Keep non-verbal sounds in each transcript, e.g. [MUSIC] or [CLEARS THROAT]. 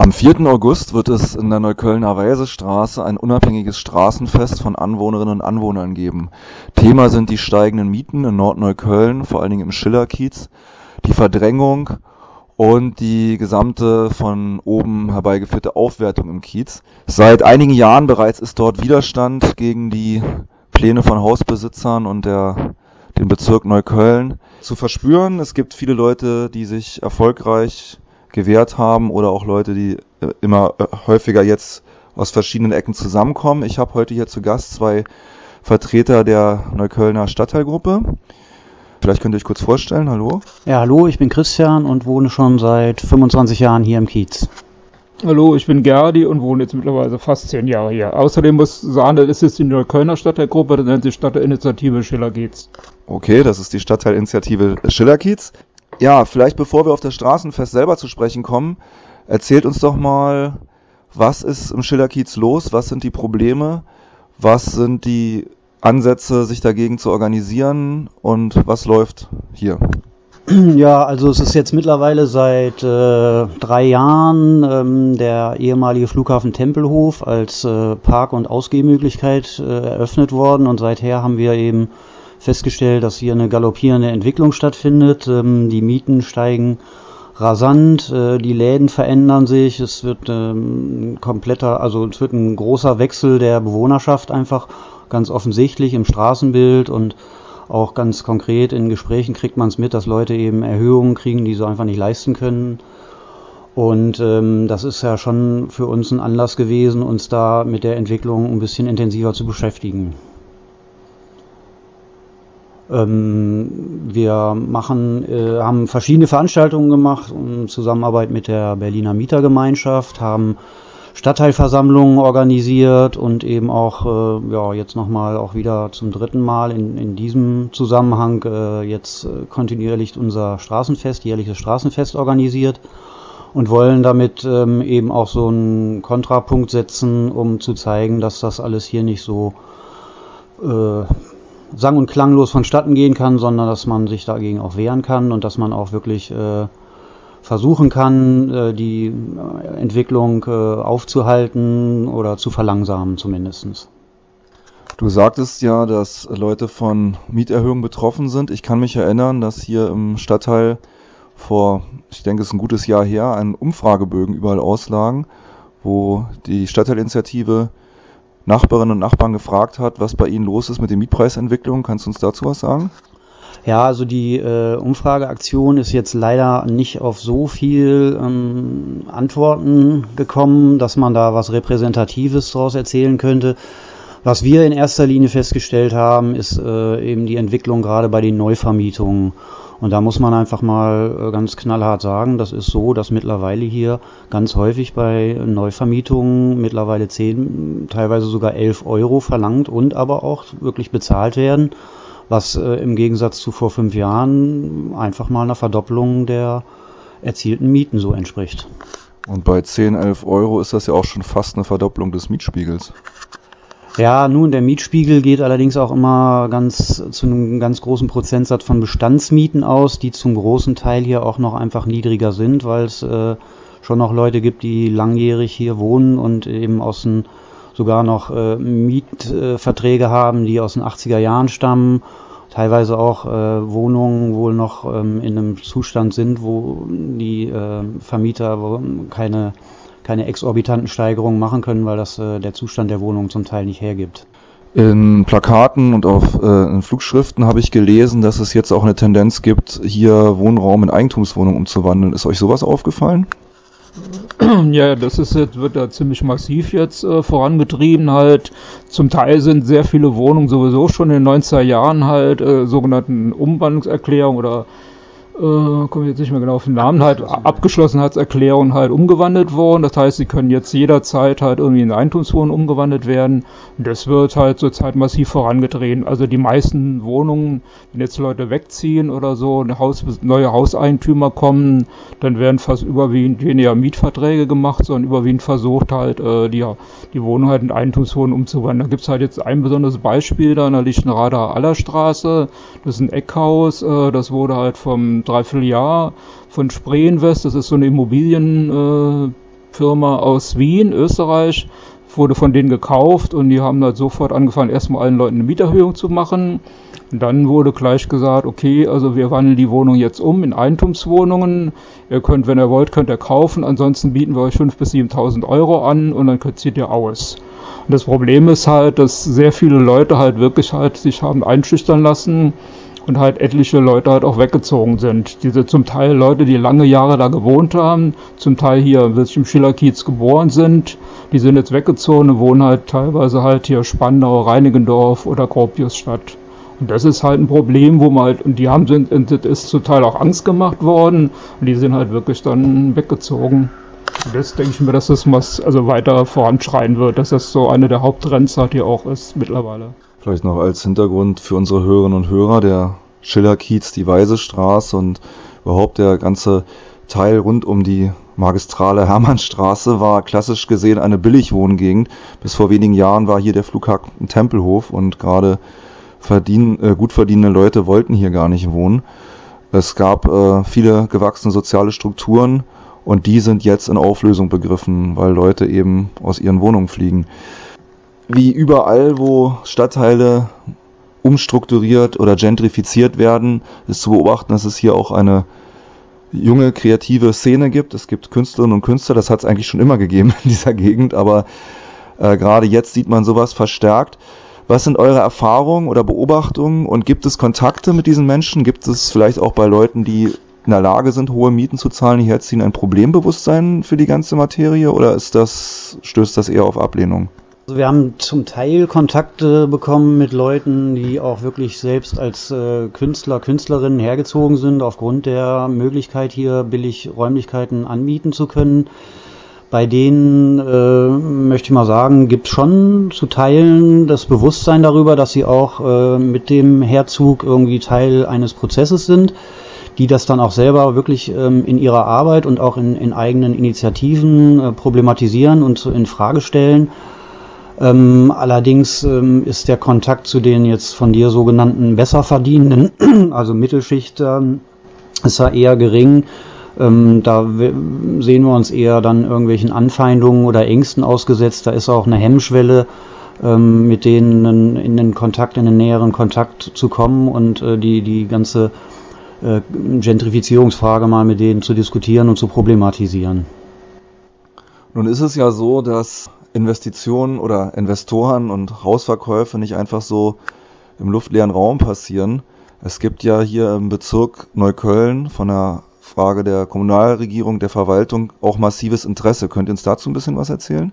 Am 4. August wird es in der Neuköllner Reisestraße ein unabhängiges Straßenfest von Anwohnerinnen und Anwohnern geben. Thema sind die steigenden Mieten in Nordneukölln, vor allen Dingen im Schillerkiez, die Verdrängung und die gesamte von oben herbeigeführte Aufwertung im Kiez. Seit einigen Jahren bereits ist dort Widerstand gegen die Pläne von Hausbesitzern und der, den Bezirk Neukölln zu verspüren. Es gibt viele Leute, die sich erfolgreich gewährt haben oder auch Leute, die äh, immer äh, häufiger jetzt aus verschiedenen Ecken zusammenkommen. Ich habe heute hier zu Gast zwei Vertreter der Neuköllner Stadtteilgruppe. Vielleicht könnt ihr euch kurz vorstellen. Hallo. Ja, hallo, ich bin Christian und wohne schon seit 25 Jahren hier im Kiez. Hallo, ich bin Gerdi und wohne jetzt mittlerweile fast zehn Jahre hier. Außerdem muss ich sagen, das ist die Neuköllner Stadtteilgruppe, das nennt sich Stadtteilinitiative Schillerkiez. Okay, das ist die Stadtteilinitiative Schillerkiez. Ja, vielleicht bevor wir auf das Straßenfest selber zu sprechen kommen, erzählt uns doch mal, was ist im Schillerkiez los? Was sind die Probleme? Was sind die Ansätze, sich dagegen zu organisieren? Und was läuft hier? [CLEARS THROAT] Ja, also es ist jetzt mittlerweile seit äh, drei Jahren ähm, der ehemalige Flughafen Tempelhof als äh, Park- und Ausgehmöglichkeit äh, eröffnet worden und seither haben wir eben festgestellt, dass hier eine galoppierende Entwicklung stattfindet. Ähm, die Mieten steigen rasant, äh, die Läden verändern sich, es wird ähm, kompletter, also es wird ein großer Wechsel der Bewohnerschaft einfach ganz offensichtlich im Straßenbild und auch ganz konkret in Gesprächen kriegt man es mit, dass Leute eben Erhöhungen kriegen, die sie einfach nicht leisten können. Und ähm, das ist ja schon für uns ein Anlass gewesen, uns da mit der Entwicklung ein bisschen intensiver zu beschäftigen. Ähm, wir machen, äh, haben verschiedene Veranstaltungen gemacht in Zusammenarbeit mit der Berliner Mietergemeinschaft, haben Stadtteilversammlungen organisiert und eben auch äh, ja, jetzt nochmal auch wieder zum dritten Mal in, in diesem Zusammenhang äh, jetzt äh, kontinuierlich unser Straßenfest, jährliches Straßenfest organisiert und wollen damit ähm, eben auch so einen Kontrapunkt setzen, um zu zeigen, dass das alles hier nicht so äh, sang- und klanglos vonstatten gehen kann, sondern dass man sich dagegen auch wehren kann und dass man auch wirklich äh, versuchen kann, äh, die äh, Entwicklung äh, aufzuhalten oder zu verlangsamen zumindest. Du sagtest ja, dass Leute von Mieterhöhungen betroffen sind. Ich kann mich erinnern, dass hier im Stadtteil vor, ich denke, es ist ein gutes Jahr her, ein Umfragebögen überall auslagen, wo die Stadtteilinitiative Nachbarinnen und Nachbarn gefragt hat, was bei ihnen los ist mit den Mietpreisentwicklungen. Kannst du uns dazu was sagen? Ja, also die äh, Umfrageaktion ist jetzt leider nicht auf so viel ähm, Antworten gekommen, dass man da was Repräsentatives daraus erzählen könnte. Was wir in erster Linie festgestellt haben, ist äh, eben die Entwicklung gerade bei den Neuvermietungen. Und da muss man einfach mal äh, ganz knallhart sagen, das ist so, dass mittlerweile hier ganz häufig bei Neuvermietungen mittlerweile 10, teilweise sogar 11 Euro verlangt und aber auch wirklich bezahlt werden, was äh, im Gegensatz zu vor fünf Jahren einfach mal einer Verdopplung der erzielten Mieten so entspricht. Und bei 10, 11 Euro ist das ja auch schon fast eine Verdopplung des Mietspiegels. Ja, nun, der Mietspiegel geht allerdings auch immer ganz zu einem ganz großen Prozentsatz von Bestandsmieten aus, die zum großen Teil hier auch noch einfach niedriger sind, weil es äh, schon noch Leute gibt, die langjährig hier wohnen und eben aus den sogar noch äh, Mietverträge haben, die aus den 80er Jahren stammen. Teilweise auch äh, Wohnungen wohl noch ähm, in einem Zustand sind, wo die äh, Vermieter keine keine exorbitanten Steigerungen machen können, weil das äh, der Zustand der Wohnung zum Teil nicht hergibt. In Plakaten und auf äh, in Flugschriften habe ich gelesen, dass es jetzt auch eine Tendenz gibt, hier Wohnraum in Eigentumswohnungen umzuwandeln. Ist euch sowas aufgefallen? [CLEARS THROAT] Ja, das ist jetzt, wird da ziemlich massiv jetzt äh, vorangetrieben halt. Zum Teil sind sehr viele Wohnungen sowieso schon in den 90er Jahren halt äh, sogenannten Umwandlungserklärungen oder äh, komme jetzt nicht mehr genau auf den Namen, halt Abgeschlossenheitserklärung halt umgewandelt worden. Das heißt, sie können jetzt jederzeit halt irgendwie in Eigentumswohnungen umgewandelt werden. Das wird halt zurzeit massiv vorangetrieben. Also die meisten Wohnungen, wenn jetzt Leute wegziehen oder so, Haus, neue Hauseigentümer kommen, dann werden fast überwiegend weniger Mietverträge gemacht, sondern überwiegend versucht halt, äh, die, die Wohnung halt in Eigentumswohnungen umzuwandeln. Da gibt es halt jetzt ein besonderes Beispiel da in der Lichtenrader Allerstraße. Das ist ein Eckhaus, äh, das wurde halt vom Dreivierteljahr von Spreenwest, das ist so eine Immobilien, Firma aus Wien, Österreich, wurde von denen gekauft und die haben halt sofort angefangen, erstmal allen Leuten eine Mieterhöhung zu machen. Und dann wurde gleich gesagt, okay, also wir wandeln die Wohnung jetzt um in Eigentumswohnungen. Ihr könnt, wenn ihr wollt, könnt ihr kaufen. Ansonsten bieten wir euch 5.000 bis 7.000 Euro an und dann zieht ihr aus. Und das Problem ist halt, dass sehr viele Leute halt wirklich halt sich haben einschüchtern lassen und halt etliche Leute halt auch weggezogen sind. Diese zum Teil Leute, die lange Jahre da gewohnt haben, zum Teil hier wirklich im Schillerkiez geboren sind, die sind jetzt weggezogen und wohnen halt teilweise halt hier Spandau, Reinigendorf oder Gropiusstadt. Und das ist halt ein Problem, wo man halt, und die haben sind, das ist zum Teil auch Angst gemacht worden und die sind halt wirklich dann weggezogen. Und das denke ich mir, dass das was also weiter voranschreien wird, dass das so eine der Haupttrends halt hier auch ist mittlerweile. Vielleicht noch als Hintergrund für unsere Hörerinnen und Hörer, der Schillerkiez, die Weisestraße und überhaupt der ganze Teil rund um die magistrale Hermannstraße war klassisch gesehen eine Billigwohngegend. Bis vor wenigen Jahren war hier der Flughafen Tempelhof und gerade verdien, äh, gut verdienende Leute wollten hier gar nicht wohnen. Es gab äh, viele gewachsene soziale Strukturen und die sind jetzt in Auflösung begriffen, weil Leute eben aus ihren Wohnungen fliegen wie überall, wo Stadtteile umstrukturiert oder gentrifiziert werden, ist zu beobachten, dass es hier auch eine junge kreative Szene gibt. Es gibt Künstlerinnen und Künstler, das hat es eigentlich schon immer gegeben in dieser Gegend, aber äh, gerade jetzt sieht man sowas verstärkt. Was sind eure Erfahrungen oder Beobachtungen und gibt es Kontakte mit diesen Menschen? Gibt es vielleicht auch bei Leuten, die in der Lage sind, hohe Mieten zu zahlen, hierher ziehen, ein Problembewusstsein für die ganze Materie oder ist das, stößt das eher auf Ablehnung? Also wir haben zum Teil Kontakte bekommen mit Leuten, die auch wirklich selbst als äh, Künstler, Künstlerinnen hergezogen sind, aufgrund der Möglichkeit hier billig Räumlichkeiten anmieten zu können. Bei denen, äh, möchte ich mal sagen, gibt schon zu Teilen das Bewusstsein darüber, dass sie auch äh, mit dem Herzug irgendwie Teil eines Prozesses sind, die das dann auch selber wirklich ähm, in ihrer Arbeit und auch in, in eigenen Initiativen äh, problematisieren und in Frage stellen ähm, allerdings ähm, ist der Kontakt zu den jetzt von dir sogenannten Besserverdienenden, [CLEARS THROAT] also Mittelschichtern, ist da eher gering. Ähm, da sehen wir uns eher dann irgendwelchen Anfeindungen oder Ängsten ausgesetzt. Da ist auch eine Hemmschwelle, ähm, mit denen in den Kontakt, in den näheren Kontakt zu kommen und äh, die, die ganze äh, Gentrifizierungsfrage mal mit denen zu diskutieren und zu problematisieren. Nun ist es ja so, dass Investitionen oder Investoren und Hausverkäufe nicht einfach so im luftleeren Raum passieren. Es gibt ja hier im Bezirk Neukölln von der Frage der Kommunalregierung, der Verwaltung auch massives Interesse. Könnt ihr uns dazu ein bisschen was erzählen?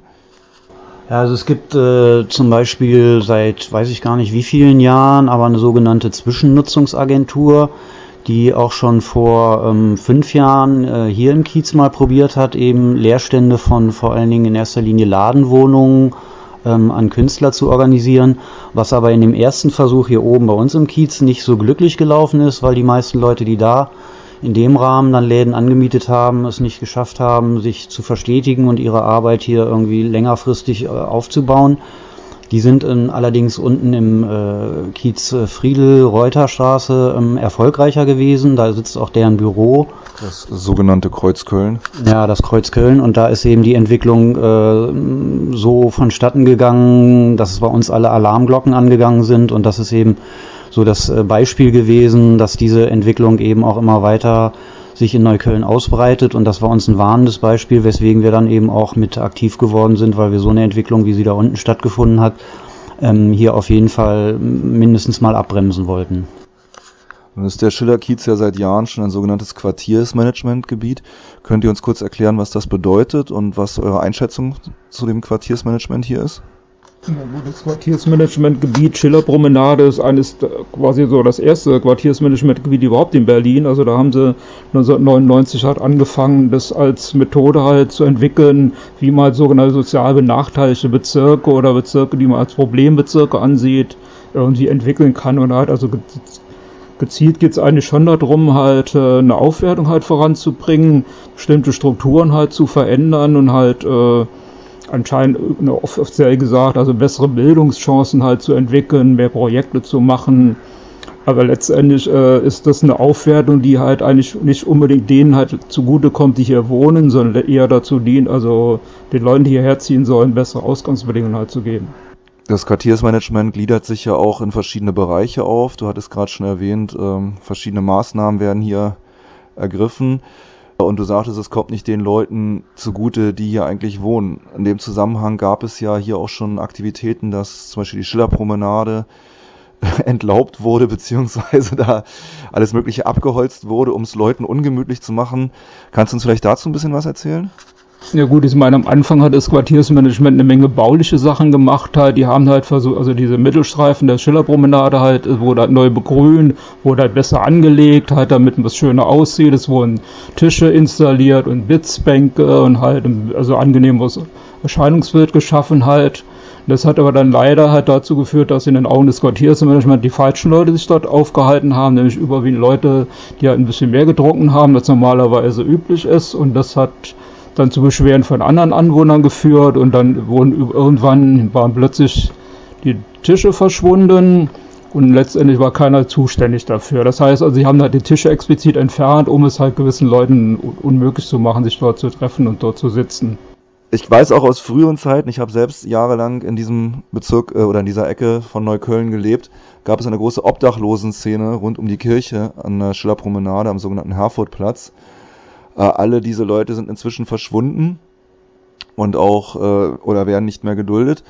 Ja, also es gibt äh, zum Beispiel seit weiß ich gar nicht wie vielen Jahren, aber eine sogenannte Zwischennutzungsagentur, die auch schon vor ähm, fünf Jahren äh, hier im Kiez mal probiert hat, eben Leerstände von vor allen Dingen in erster Linie Ladenwohnungen ähm, an Künstler zu organisieren, was aber in dem ersten Versuch hier oben bei uns im Kiez nicht so glücklich gelaufen ist, weil die meisten Leute, die da in dem Rahmen dann Läden angemietet haben, es nicht geschafft haben, sich zu verstetigen und ihre Arbeit hier irgendwie längerfristig äh, aufzubauen. Die sind in, allerdings unten im äh, Kiez Friedel-Reuterstraße ähm, erfolgreicher gewesen. Da sitzt auch deren Büro. Das sogenannte Kreuz Köln. Ja, das Kreuz Köln. Und da ist eben die Entwicklung äh, so vonstatten gegangen, dass bei uns alle Alarmglocken angegangen sind. Und das ist eben so das äh, Beispiel gewesen, dass diese Entwicklung eben auch immer weiter sich in Neukölln ausbreitet. Und das war uns ein warnendes Beispiel, weswegen wir dann eben auch mit aktiv geworden sind, weil wir so eine Entwicklung, wie sie da unten stattgefunden hat, ähm, hier auf jeden Fall mindestens mal abbremsen wollten. Nun ist der Schillerkiez ja seit Jahren schon ein sogenanntes Quartiersmanagementgebiet. Könnt ihr uns kurz erklären, was das bedeutet und was eure Einschätzung zu dem Quartiersmanagement hier ist? Das Quartiersmanagementgebiet Schillerpromenade ist eines quasi so das erste Quartiersmanagementgebiet überhaupt in Berlin. Also da haben sie 1999 halt angefangen, das als Methode halt zu entwickeln, wie man halt sogenannte sozial benachteiligte Bezirke oder Bezirke, die man als Problembezirke ansieht, irgendwie entwickeln kann und halt also gezielt geht es eigentlich schon darum, halt äh, eine Aufwertung halt voranzubringen, bestimmte Strukturen halt zu verändern und halt äh, anscheinend offiziell gesagt, also bessere Bildungschancen halt zu entwickeln, mehr Projekte zu machen, Aber letztendlich äh, ist das eine Aufwertung, die halt eigentlich nicht unbedingt denen halt zugutekommt, die hier wohnen, sondern eher dazu dient, also den Leuten, die hierher ziehen sollen, bessere Ausgangsbedingungen halt zu geben. Das Quartiersmanagement gliedert sich ja auch in verschiedene Bereiche auf. Du hattest gerade schon erwähnt, ähm, verschiedene Maßnahmen werden hier ergriffen. Und du sagtest, es kommt nicht den Leuten zugute, die hier eigentlich wohnen. In dem Zusammenhang gab es ja hier auch schon Aktivitäten, dass zum Beispiel die Schillerpromenade [LAUGHS] entlaubt wurde, [LAUGHS] beziehungsweise da alles Mögliche abgeholzt wurde, um es Leuten ungemütlich zu machen. Kannst du uns vielleicht dazu ein bisschen was erzählen? Ja gut, ich meine, am Anfang hat das Quartiersmanagement eine Menge bauliche Sachen gemacht halt. Die haben halt versucht, also diese Mittelstreifen der Schillerpromenade halt, wurde halt neu begrünt, wurde halt besser angelegt, halt damit was schöner aussieht. Es wurden Tische installiert und Bitzbänke und halt, also angenehmes Erscheinungsbild geschaffen halt. Das hat aber dann leider halt dazu geführt, dass in den Augen des Quartiersmanagements die falschen Leute sich dort aufgehalten haben, nämlich überwiegend Leute, die halt ein bisschen mehr getrunken haben, als normalerweise üblich ist. Und das hat dann zu Beschwerden von anderen Anwohnern geführt und dann wurden irgendwann waren plötzlich die Tische verschwunden und letztendlich war keiner zuständig dafür. Das heißt also, sie haben halt die Tische explizit entfernt, um es halt gewissen Leuten unmöglich zu machen, sich dort zu treffen und dort zu sitzen. Ich weiß auch aus früheren Zeiten, ich habe selbst jahrelang in diesem Bezirk äh, oder in dieser Ecke von Neukölln gelebt, gab es eine große Obdachlosenszene rund um die Kirche an der Schillerpromenade am sogenannten Herfordplatz. Äh, alle diese Leute sind inzwischen verschwunden und auch äh, oder werden nicht mehr geduldet.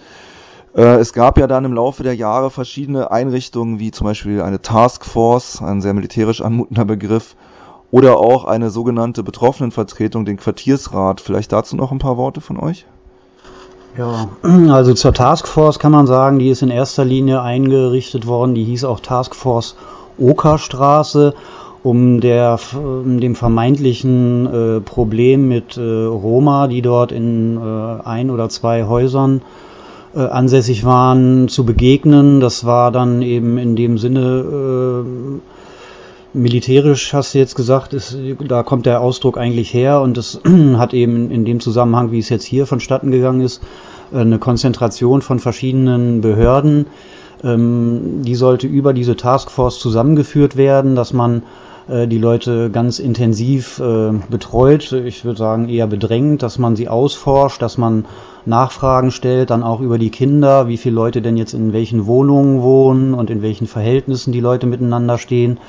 Äh, es gab ja dann im Laufe der Jahre verschiedene Einrichtungen, wie zum Beispiel eine Taskforce, ein sehr militärisch anmutender Begriff, oder auch eine sogenannte Betroffenenvertretung, den Quartiersrat. Vielleicht dazu noch ein paar Worte von euch? Ja, [CLEARS THROAT] also zur Taskforce kann man sagen, die ist in erster Linie eingerichtet worden. Die hieß auch Taskforce Okerstraße um der, dem vermeintlichen äh, Problem mit äh, Roma, die dort in äh, ein oder zwei Häusern äh, ansässig waren, zu begegnen. Das war dann eben in dem Sinne äh, militärisch, hast du jetzt gesagt, ist, da kommt der Ausdruck eigentlich her und das [CLEARS THROAT] hat eben in dem Zusammenhang, wie es jetzt hier vonstatten gegangen ist, eine Konzentration von verschiedenen Behörden. Ähm, die sollte über diese Taskforce zusammengeführt werden, dass man äh, die Leute ganz intensiv äh, betreut. Ich würde sagen eher bedrängt, dass man sie ausforscht, dass man Nachfragen stellt, dann auch über die Kinder, wie viele Leute denn jetzt in welchen Wohnungen wohnen und in welchen Verhältnissen die Leute miteinander stehen.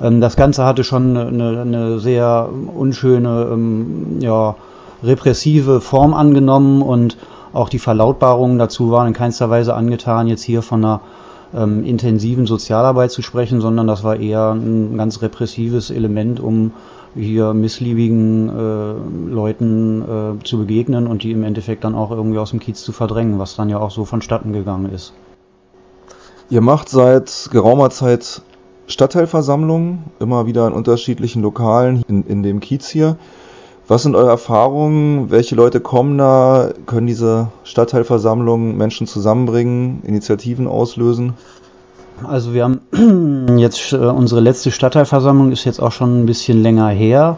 Ähm, das Ganze hatte schon eine, eine sehr unschöne, ähm, ja, repressive Form angenommen und auch die Verlautbarungen dazu waren in keinster Weise angetan, jetzt hier von einer ähm, intensiven Sozialarbeit zu sprechen, sondern das war eher ein ganz repressives Element, um hier missliebigen äh, Leuten äh, zu begegnen und die im Endeffekt dann auch irgendwie aus dem Kiez zu verdrängen, was dann ja auch so vonstatten gegangen ist. Ihr macht seit geraumer Zeit Stadtteilversammlungen, immer wieder in unterschiedlichen Lokalen in, in dem Kiez hier. Was sind eure Erfahrungen? Welche Leute kommen da? Können diese Stadtteilversammlungen Menschen zusammenbringen, Initiativen auslösen? Also wir haben [CLEARS THROAT] jetzt äh, unsere letzte Stadtteilversammlung ist jetzt auch schon ein bisschen länger her.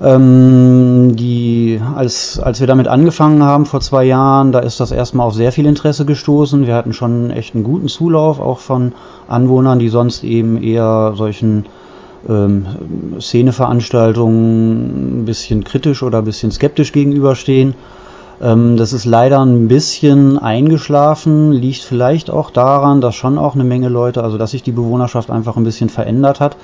Ähm, die, als, als wir damit angefangen haben vor zwei Jahren, da ist das erstmal auf sehr viel Interesse gestoßen. Wir hatten schon echt einen guten Zulauf, auch von Anwohnern, die sonst eben eher solchen ähm, Szeneveranstaltungen ein bisschen kritisch oder ein bisschen skeptisch gegenüberstehen. Ähm, das ist leider ein bisschen eingeschlafen, liegt vielleicht auch daran, dass schon auch eine Menge Leute, also dass sich die Bewohnerschaft einfach ein bisschen verändert hat.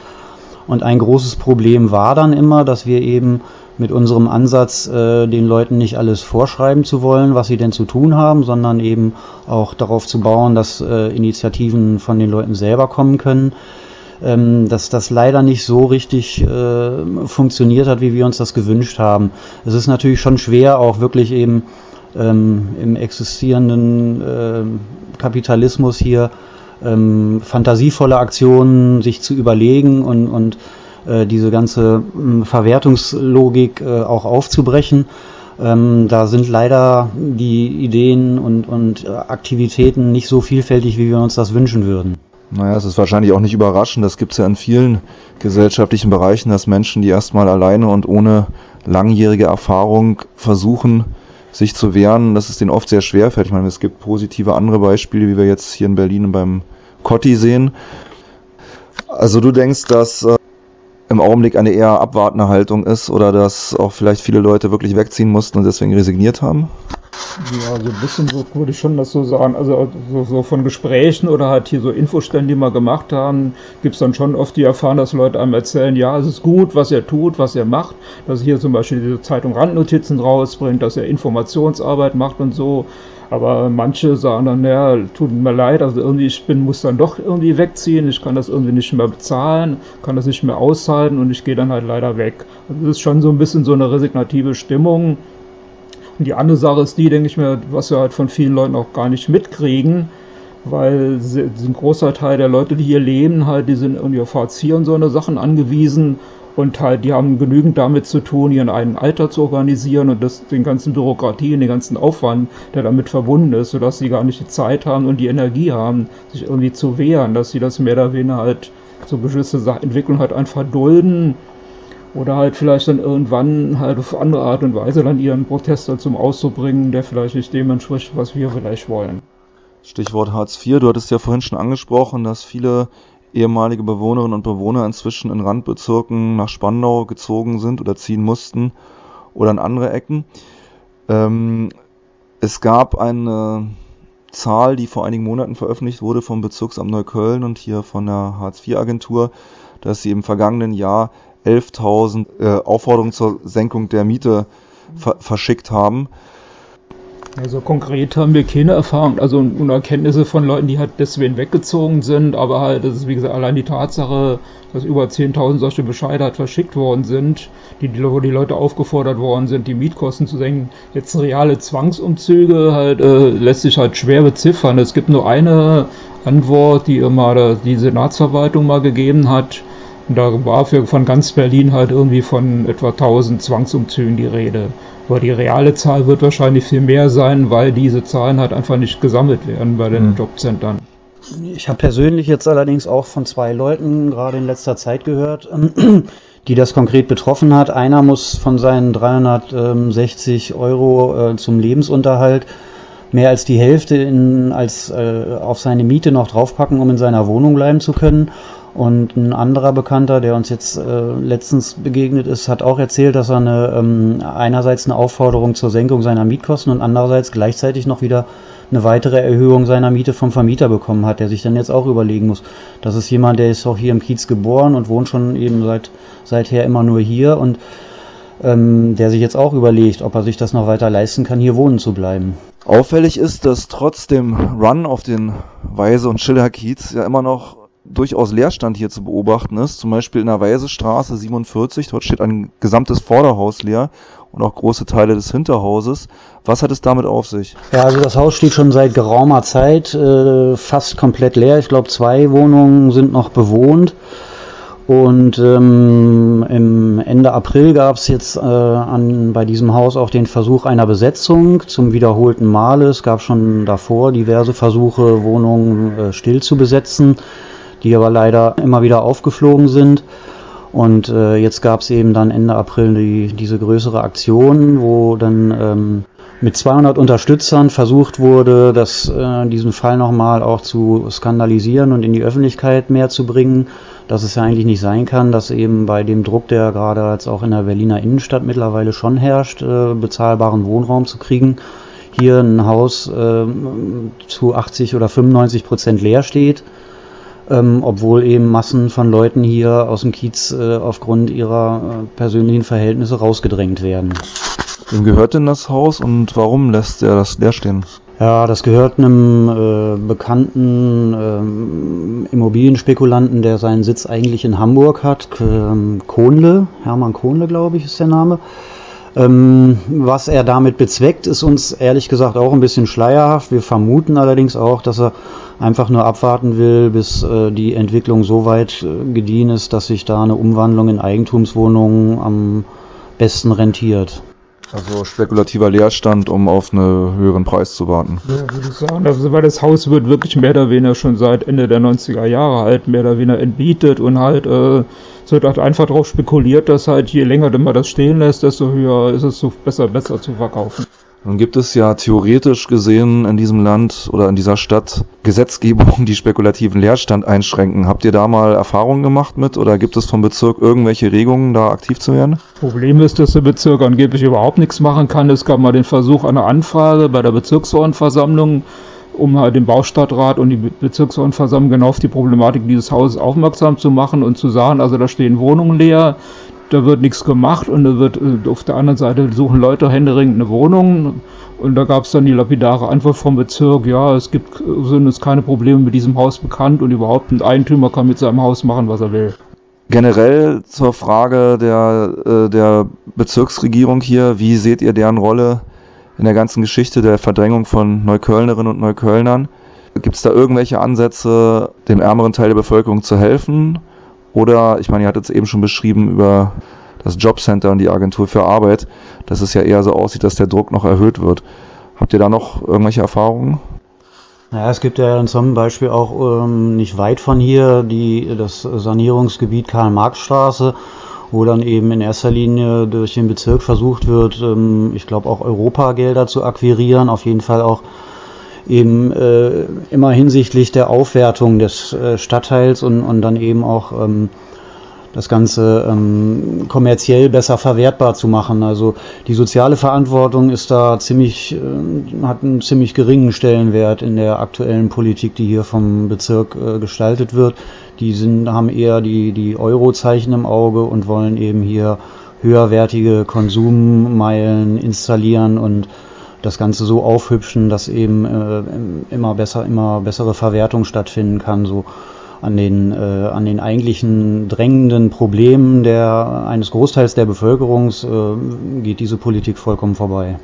Und ein großes Problem war dann immer, dass wir eben mit unserem Ansatz, äh, den Leuten nicht alles vorschreiben zu wollen, was sie denn zu tun haben, sondern eben auch darauf zu bauen, dass äh, Initiativen von den Leuten selber kommen können, ähm, dass das leider nicht so richtig äh, funktioniert hat, wie wir uns das gewünscht haben. Es ist natürlich schon schwer, auch wirklich eben ähm, im existierenden äh, Kapitalismus hier ähm, fantasievolle Aktionen sich zu überlegen und, und äh, diese ganze äh, Verwertungslogik äh, auch aufzubrechen. Ähm, da sind leider die Ideen und, und Aktivitäten nicht so vielfältig, wie wir uns das wünschen würden. Naja, es ist wahrscheinlich auch nicht überraschend. Das gibt es ja in vielen gesellschaftlichen Bereichen, dass Menschen, die erstmal alleine und ohne langjährige Erfahrung versuchen, sich zu wehren, dass es denen oft sehr schwer fällt. Ich meine, es gibt positive andere Beispiele, wie wir jetzt hier in Berlin beim Cotti sehen. Also du denkst, dass äh, im Augenblick eine eher abwartende Haltung ist oder dass auch vielleicht viele Leute wirklich wegziehen mussten und deswegen resigniert haben? Ja, so ein bisschen so würde ich schon das so sagen. Also so, so von Gesprächen oder halt hier so Infoständen, die wir gemacht haben, gibt es dann schon oft die Erfahrung, dass Leute einem erzählen, ja, es ist gut, was er tut, was er macht, dass er hier zum Beispiel diese Zeitung Randnotizen rausbringt, dass er Informationsarbeit macht und so. Aber manche sagen dann, ja, tut mir leid, also irgendwie, ich bin, muss dann doch irgendwie wegziehen, ich kann das irgendwie nicht mehr bezahlen, kann das nicht mehr aushalten und ich gehe dann halt leider weg. Also das ist schon so ein bisschen so eine resignative Stimmung. Und die andere Sache ist die, denke ich mir, was wir halt von vielen Leuten auch gar nicht mitkriegen, weil ein großer Teil der Leute, die hier leben, halt, die sind irgendwie auf Hartz IV und so eine Sachen angewiesen. Und halt, die haben genügend damit zu tun, ihren eigenen Alter zu organisieren und das, den ganzen Bürokratien, den ganzen Aufwand, der damit verbunden ist, sodass sie gar nicht die Zeit haben und die Energie haben, sich irgendwie zu wehren, dass sie das mehr oder weniger halt so gewisse Entwicklung halt einfach dulden oder halt vielleicht dann irgendwann halt auf andere Art und Weise dann ihren Protest dann zum Ausdruck bringen, der vielleicht nicht dem entspricht, was wir vielleicht wollen. Stichwort Hartz IV, du hattest ja vorhin schon angesprochen, dass viele ehemalige Bewohnerinnen und Bewohner inzwischen in Randbezirken nach Spandau gezogen sind oder ziehen mussten oder in andere Ecken. Ähm, es gab eine Zahl, die vor einigen Monaten veröffentlicht wurde vom Bezirksamt Neukölln und hier von der Hartz-IV-Agentur, dass sie im vergangenen Jahr 11.000 äh, Aufforderungen zur Senkung der Miete ver verschickt haben. Also konkret haben wir keine Erfahrung, also und Erkenntnisse von Leuten, die halt deswegen weggezogen sind, aber halt, das ist wie gesagt allein die Tatsache, dass über 10.000 solche Bescheide halt verschickt worden sind, die, wo die Leute aufgefordert worden sind, die Mietkosten zu senken. Jetzt reale Zwangsumzüge halt äh, lässt sich halt schwer beziffern. Es gibt nur eine Antwort, die immer die Senatsverwaltung mal gegeben hat. Und da war für, von ganz Berlin halt irgendwie von etwa 1000 Zwangsumzügen die Rede. Aber die reale Zahl wird wahrscheinlich viel mehr sein, weil diese Zahlen halt einfach nicht gesammelt werden bei den mhm. Jobcentern. Ich habe persönlich jetzt allerdings auch von zwei Leuten gerade in letzter Zeit gehört, [CLEARS THROAT] die das konkret betroffen hat. Einer muss von seinen 360 Euro äh, zum Lebensunterhalt mehr als die Hälfte in, als, äh, auf seine Miete noch draufpacken, um in seiner Wohnung bleiben zu können. Und ein anderer Bekannter, der uns jetzt äh, letztens begegnet ist, hat auch erzählt, dass er eine, ähm, einerseits eine Aufforderung zur Senkung seiner Mietkosten und andererseits gleichzeitig noch wieder eine weitere Erhöhung seiner Miete vom Vermieter bekommen hat, der sich dann jetzt auch überlegen muss. Das ist jemand, der ist auch hier im Kiez geboren und wohnt schon eben seit seither immer nur hier und ähm, der sich jetzt auch überlegt, ob er sich das noch weiter leisten kann, hier wohnen zu bleiben. Auffällig ist, dass trotz dem Run auf den Weise- und Schiller-Kiez ja immer noch durchaus Leerstand hier zu beobachten ist. Zum Beispiel in der Weisestraße 47, dort steht ein gesamtes Vorderhaus leer und auch große Teile des Hinterhauses. Was hat es damit auf sich? Ja, also das Haus steht schon seit geraumer Zeit äh, fast komplett leer. Ich glaube, zwei Wohnungen sind noch bewohnt. Und ähm, im Ende April gab es jetzt äh, an, bei diesem Haus auch den Versuch einer Besetzung zum wiederholten Male. Es gab schon davor diverse Versuche, Wohnungen äh, still zu besetzen die aber leider immer wieder aufgeflogen sind. Und äh, jetzt gab es eben dann Ende April die, diese größere Aktion, wo dann ähm, mit 200 Unterstützern versucht wurde, das, äh, diesen Fall nochmal auch zu skandalisieren und in die Öffentlichkeit mehr zu bringen, dass es ja eigentlich nicht sein kann, dass eben bei dem Druck, der gerade als auch in der Berliner Innenstadt mittlerweile schon herrscht, äh, bezahlbaren Wohnraum zu kriegen, hier ein Haus äh, zu 80 oder 95 Prozent leer steht ähm, obwohl eben Massen von Leuten hier aus dem Kiez äh, aufgrund ihrer äh, persönlichen Verhältnisse rausgedrängt werden. Wem gehört denn das Haus und warum lässt er das leer stehen? Ja, das gehört einem äh, bekannten ähm, Immobilienspekulanten, der seinen Sitz eigentlich in Hamburg hat. Ähm, Kohnle, Hermann Kohnle, glaube ich, ist der Name. Ähm, was er damit bezweckt, ist uns ehrlich gesagt auch ein bisschen schleierhaft. Wir vermuten allerdings auch, dass er einfach nur abwarten will, bis äh, die Entwicklung so weit äh, gediehen ist, dass sich da eine Umwandlung in Eigentumswohnungen am besten rentiert. Also spekulativer Leerstand, um auf einen höheren Preis zu warten. Ja, würde ich sagen. Also, weil das Haus wird wirklich mehr oder weniger schon seit Ende der 90er Jahre halt mehr oder weniger entbietet und halt äh, es wird halt einfach darauf spekuliert, dass halt je länger man das stehen lässt, desto höher ist es so besser, besser zu verkaufen. Nun gibt es ja theoretisch gesehen in diesem Land oder in dieser Stadt Gesetzgebungen, die spekulativen Leerstand einschränken. Habt ihr da mal Erfahrungen gemacht mit oder gibt es vom Bezirk irgendwelche Regungen, da aktiv zu werden? Problem ist, dass der Bezirk angeblich überhaupt nichts machen kann. Es gab mal den Versuch einer Anfrage bei der Bezirksordnungsversammlung, um halt den Baustadtrat und die Bezirksordnungsversammlung genau auf die Problematik dieses Hauses aufmerksam zu machen und zu sagen, also da stehen Wohnungen leer, da wird nichts gemacht und da wird äh, auf der anderen Seite suchen Leute händeringend eine Wohnung und da gab es dann die lapidare Antwort vom Bezirk, ja, es gibt sind uns keine Probleme mit diesem Haus bekannt und überhaupt ein Eigentümer kann mit seinem Haus machen, was er will. Generell zur Frage der, äh, der Bezirksregierung hier, wie seht ihr deren Rolle in der ganzen Geschichte der Verdrängung von Neuköllnerinnen und Neuköllnern? Gibt es da irgendwelche Ansätze, dem ärmeren Teil der Bevölkerung zu helfen? Oder, ich meine, ihr hattet es eben schon beschrieben über das Jobcenter und die Agentur für Arbeit, dass es ja eher so aussieht, dass der Druck noch erhöht wird. Habt ihr da noch irgendwelche Erfahrungen? Naja, es gibt ja zum Beispiel auch ähm, nicht weit von hier die, das Sanierungsgebiet Karl-Marx-Straße, wo dann eben in erster Linie durch den Bezirk versucht wird, ähm, ich glaube auch Europagelder zu akquirieren, auf jeden Fall auch eben äh, immer hinsichtlich der Aufwertung des äh, Stadtteils und, und dann eben auch ähm, das Ganze ähm, kommerziell besser verwertbar zu machen. Also die soziale Verantwortung ist da ziemlich, äh, hat einen ziemlich geringen Stellenwert in der aktuellen Politik, die hier vom Bezirk äh, gestaltet wird. Die sind, haben eher die, die Eurozeichen im Auge und wollen eben hier höherwertige Konsummeilen installieren und das Ganze so aufhübschen, dass eben äh, immer besser, immer bessere Verwertung stattfinden kann, so an den, äh, an den eigentlichen drängenden Problemen der, eines Großteils der Bevölkerung äh, geht diese Politik vollkommen vorbei.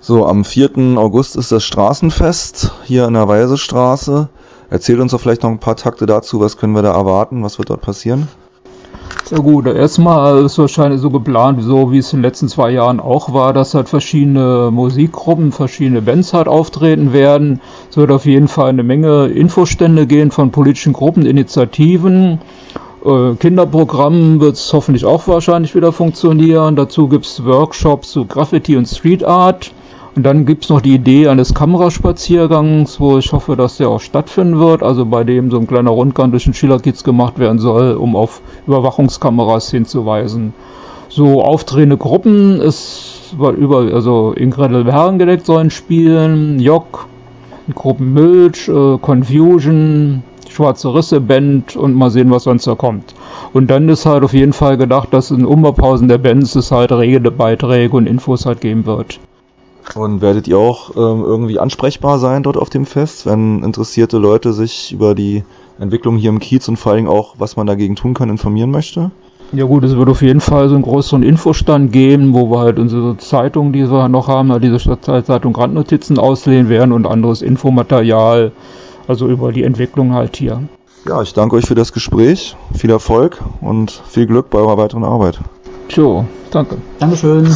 So, am 4. August ist das Straßenfest hier in der Weisestraße. Erzählt uns doch vielleicht noch ein paar Takte dazu, was können wir da erwarten, was wird dort passieren? Ja gut, erstmal ist wahrscheinlich so geplant, so wie es in den letzten zwei Jahren auch war, dass halt verschiedene Musikgruppen, verschiedene Bands halt auftreten werden. Es wird auf jeden Fall eine Menge Infostände gehen von politischen Gruppen, Initiativen. Äh, Kinderprogrammen wird es hoffentlich auch wahrscheinlich wieder funktionieren. Dazu gibt es Workshops zu Graffiti und Street Art. Und dann gibt es noch die Idee eines Kameraspaziergangs, wo ich hoffe, dass der auch stattfinden wird. Also bei dem so ein kleiner Rundgang durch den Schillerkiez gemacht werden soll, um auf Überwachungskameras hinzuweisen. So auftretende Gruppen ist über, also Ingrid Herrengedeck sollen spielen, Jock, Gruppen Milch, äh, Confusion, Schwarze Risse Band und mal sehen, was sonst da kommt. Und dann ist halt auf jeden Fall gedacht, dass in Umbaupausen der Bands es halt Redebeiträge und Infos halt geben wird. Und werdet ihr auch ähm, irgendwie ansprechbar sein dort auf dem Fest, wenn interessierte Leute sich über die Entwicklung hier im Kiez und vor allem auch, was man dagegen tun kann, informieren möchte? Ja gut, es wird auf jeden Fall so einen größeren Infostand geben, wo wir halt unsere Zeitung, die wir noch haben, halt diese Stadtzeitung Randnotizen auslehnen werden und anderes Infomaterial, also über die Entwicklung halt hier. Ja, ich danke euch für das Gespräch, viel Erfolg und viel Glück bei eurer weiteren Arbeit. Tjo, danke. Dankeschön.